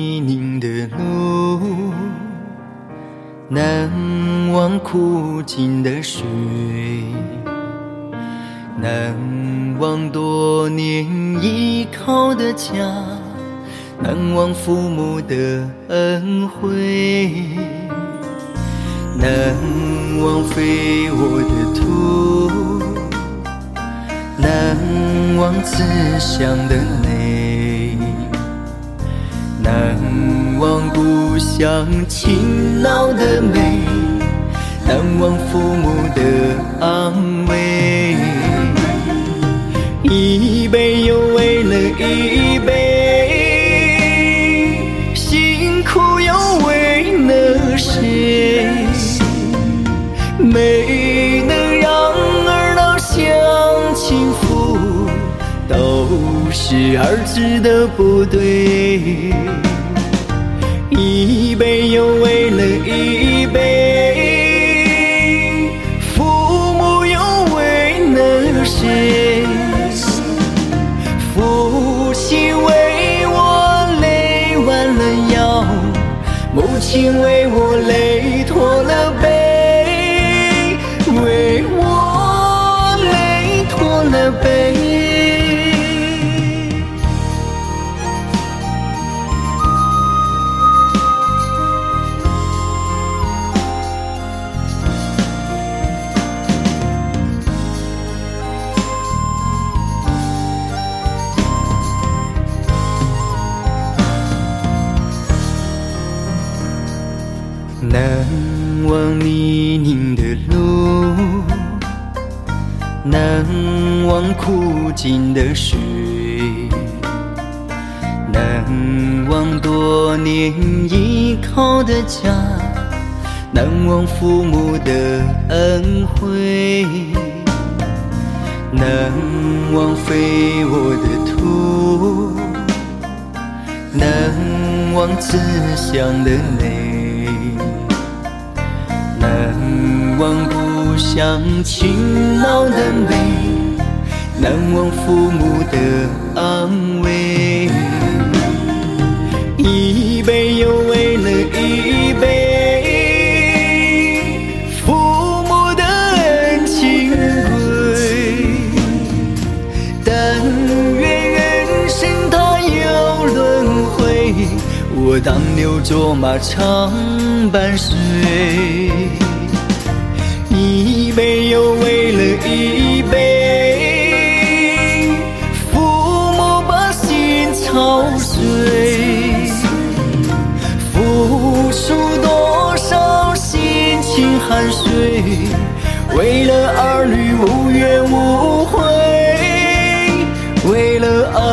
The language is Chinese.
泥泞的路，难忘苦尽的水，难忘多年依靠的家，难忘父母的恩惠，难忘肥沃的土，难忘慈祥的泪，忘故乡勤劳的美，难忘父母的安慰。一杯又为了一杯，辛苦又为了谁？没能让儿老享清福，都是儿子的不对。一杯又为了一杯，父母又为了谁？父亲为我累弯了腰，母亲为我累驼了背，为我累驼了背。难忘泥泞的路，难忘苦尽的水，难忘多年依靠的家，难忘父母的恩惠，难忘肥沃的土，难忘慈祥的泪。忘故乡勤劳的美，难忘父母的安慰。一杯又为了一杯，父母的恩情贵。但愿人生它有轮回，我当牛做马常伴随。汗水，为了儿女无怨无悔，为了儿。